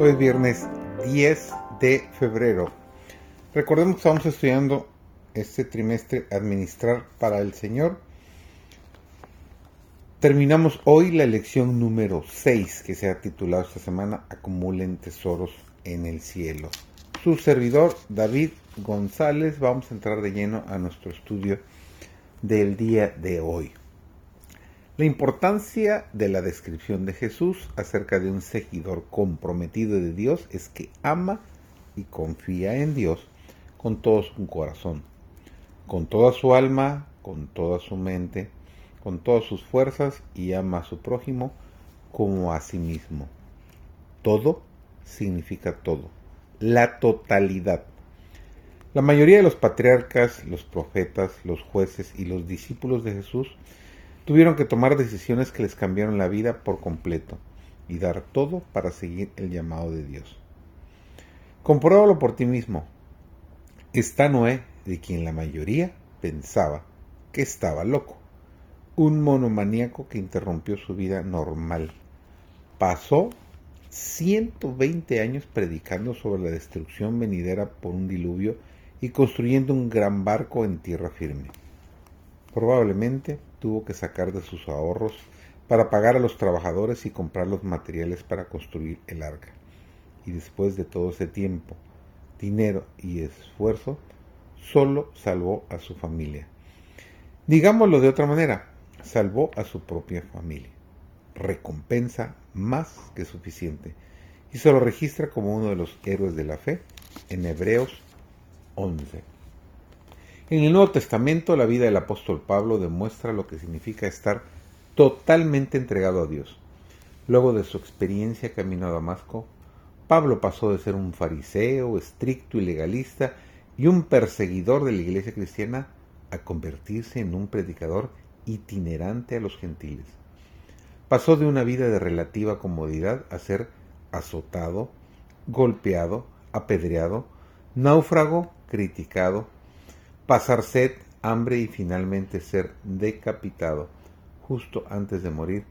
Hoy es viernes 10 de febrero. Recordemos que estamos estudiando este trimestre Administrar para el Señor. Terminamos hoy la lección número 6 que se ha titulado esta semana Acumulen tesoros en el cielo. Su servidor David González, vamos a entrar de lleno a nuestro estudio del día de hoy. La importancia de la descripción de Jesús acerca de un seguidor comprometido de Dios es que ama y confía en Dios con todo su corazón, con toda su alma, con toda su mente, con todas sus fuerzas y ama a su prójimo como a sí mismo. Todo significa todo, la totalidad. La mayoría de los patriarcas, los profetas, los jueces y los discípulos de Jesús Tuvieron que tomar decisiones que les cambiaron la vida por completo y dar todo para seguir el llamado de Dios. Compruébalo por ti mismo. Está Noé, de quien la mayoría pensaba que estaba loco. Un monomaníaco que interrumpió su vida normal. Pasó 120 años predicando sobre la destrucción venidera por un diluvio y construyendo un gran barco en tierra firme. Probablemente tuvo que sacar de sus ahorros para pagar a los trabajadores y comprar los materiales para construir el arca. Y después de todo ese tiempo, dinero y esfuerzo, solo salvó a su familia. Digámoslo de otra manera, salvó a su propia familia. Recompensa más que suficiente. Y se lo registra como uno de los héroes de la fe en Hebreos 11. En el Nuevo Testamento la vida del apóstol Pablo demuestra lo que significa estar totalmente entregado a Dios. Luego de su experiencia camino a Damasco, Pablo pasó de ser un fariseo, estricto y legalista y un perseguidor de la iglesia cristiana a convertirse en un predicador itinerante a los gentiles. Pasó de una vida de relativa comodidad a ser azotado, golpeado, apedreado, náufrago, criticado, pasar sed, hambre y finalmente ser decapitado. Justo antes de morir,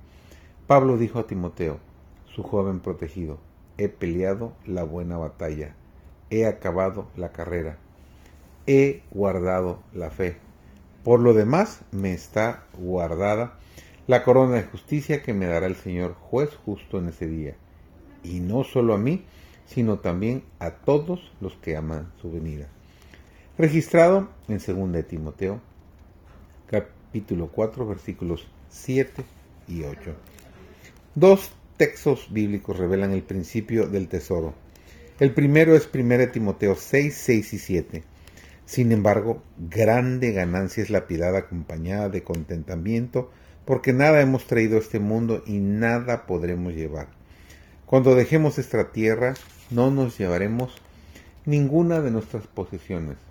Pablo dijo a Timoteo, su joven protegido, he peleado la buena batalla, he acabado la carrera, he guardado la fe. Por lo demás me está guardada la corona de justicia que me dará el Señor juez justo en ese día, y no solo a mí, sino también a todos los que aman su venida registrado en 2 Timoteo capítulo 4 versículos 7 y 8. Dos textos bíblicos revelan el principio del tesoro. El primero es 1 Timoteo 6, 6 y 7. Sin embargo, grande ganancia es la piedad acompañada de contentamiento, porque nada hemos traído a este mundo y nada podremos llevar. Cuando dejemos esta tierra, no nos llevaremos ninguna de nuestras posesiones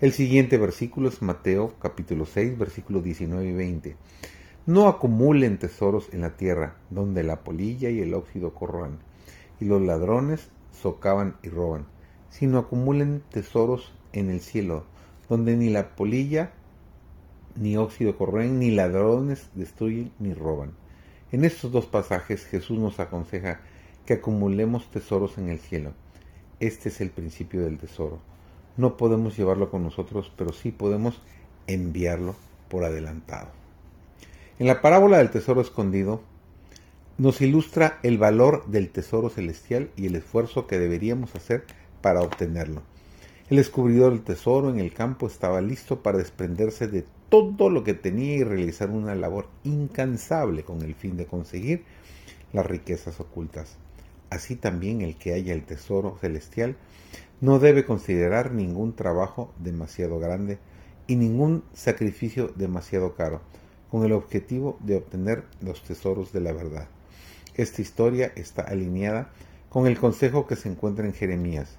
el siguiente versículo es Mateo capítulo 6, versículos 19 y 20. No acumulen tesoros en la tierra, donde la polilla y el óxido corroan, y los ladrones socavan y roban, sino acumulen tesoros en el cielo, donde ni la polilla ni óxido corroen, ni ladrones destruyen ni roban. En estos dos pasajes Jesús nos aconseja que acumulemos tesoros en el cielo. Este es el principio del tesoro no podemos llevarlo con nosotros, pero sí podemos enviarlo por adelantado. En la parábola del tesoro escondido nos ilustra el valor del tesoro celestial y el esfuerzo que deberíamos hacer para obtenerlo. El descubridor del tesoro en el campo estaba listo para desprenderse de todo lo que tenía y realizar una labor incansable con el fin de conseguir las riquezas ocultas. Así también el que haya el tesoro celestial no debe considerar ningún trabajo demasiado grande y ningún sacrificio demasiado caro, con el objetivo de obtener los tesoros de la verdad. Esta historia está alineada con el consejo que se encuentra en Jeremías.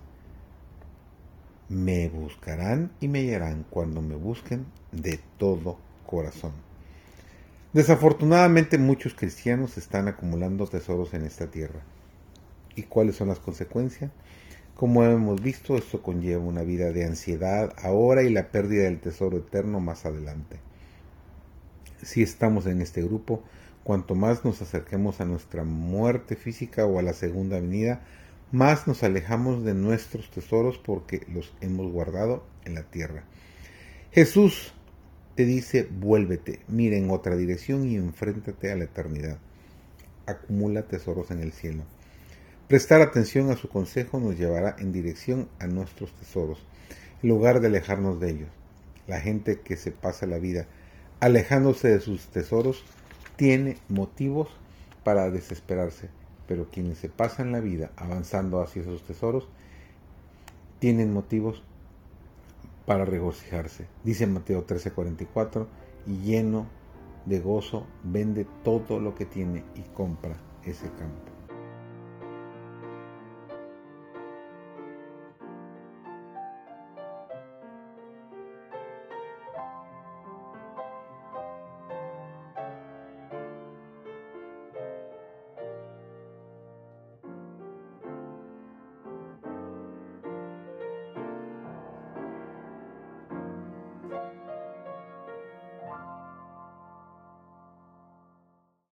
Me buscarán y me hallarán cuando me busquen de todo corazón. Desafortunadamente muchos cristianos están acumulando tesoros en esta tierra. ¿Y cuáles son las consecuencias? Como hemos visto, esto conlleva una vida de ansiedad ahora y la pérdida del tesoro eterno más adelante. Si estamos en este grupo, cuanto más nos acerquemos a nuestra muerte física o a la segunda venida, más nos alejamos de nuestros tesoros porque los hemos guardado en la tierra. Jesús te dice, vuélvete, mira en otra dirección y enfréntate a la eternidad. Acumula tesoros en el cielo. Prestar atención a su consejo nos llevará en dirección a nuestros tesoros, en lugar de alejarnos de ellos. La gente que se pasa la vida alejándose de sus tesoros tiene motivos para desesperarse, pero quienes se pasan la vida avanzando hacia esos tesoros tienen motivos para regocijarse. Dice Mateo 13:44, y lleno de gozo vende todo lo que tiene y compra ese campo.